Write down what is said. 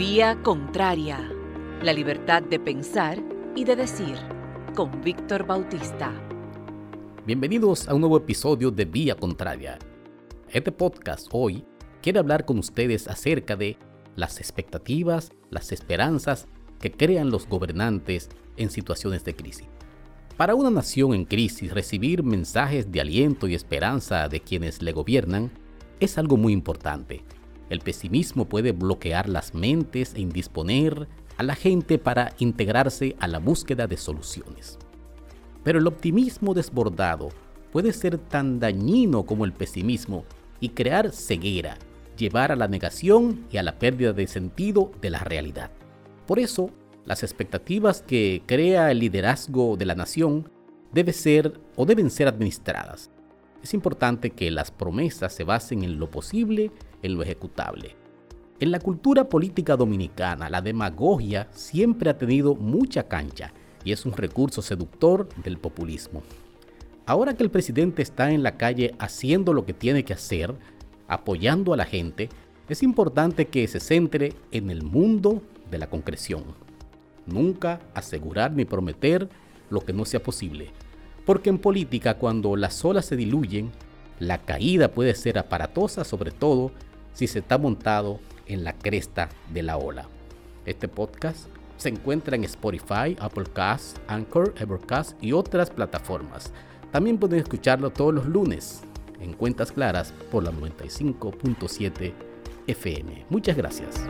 Vía Contraria. La libertad de pensar y de decir. Con Víctor Bautista. Bienvenidos a un nuevo episodio de Vía Contraria. Este podcast hoy quiere hablar con ustedes acerca de las expectativas, las esperanzas que crean los gobernantes en situaciones de crisis. Para una nación en crisis, recibir mensajes de aliento y esperanza de quienes le gobiernan es algo muy importante. El pesimismo puede bloquear las mentes e indisponer a la gente para integrarse a la búsqueda de soluciones. Pero el optimismo desbordado puede ser tan dañino como el pesimismo y crear ceguera, llevar a la negación y a la pérdida de sentido de la realidad. Por eso, las expectativas que crea el liderazgo de la nación debe ser o deben ser administradas. Es importante que las promesas se basen en lo posible, en lo ejecutable. En la cultura política dominicana, la demagogia siempre ha tenido mucha cancha y es un recurso seductor del populismo. Ahora que el presidente está en la calle haciendo lo que tiene que hacer, apoyando a la gente, es importante que se centre en el mundo de la concreción. Nunca asegurar ni prometer lo que no sea posible. Porque en política cuando las olas se diluyen, la caída puede ser aparatosa sobre todo si se está montado en la cresta de la ola. Este podcast se encuentra en Spotify, Apple Cast, Anchor, Evercast y otras plataformas. También pueden escucharlo todos los lunes en Cuentas Claras por la 95.7 FM. Muchas gracias.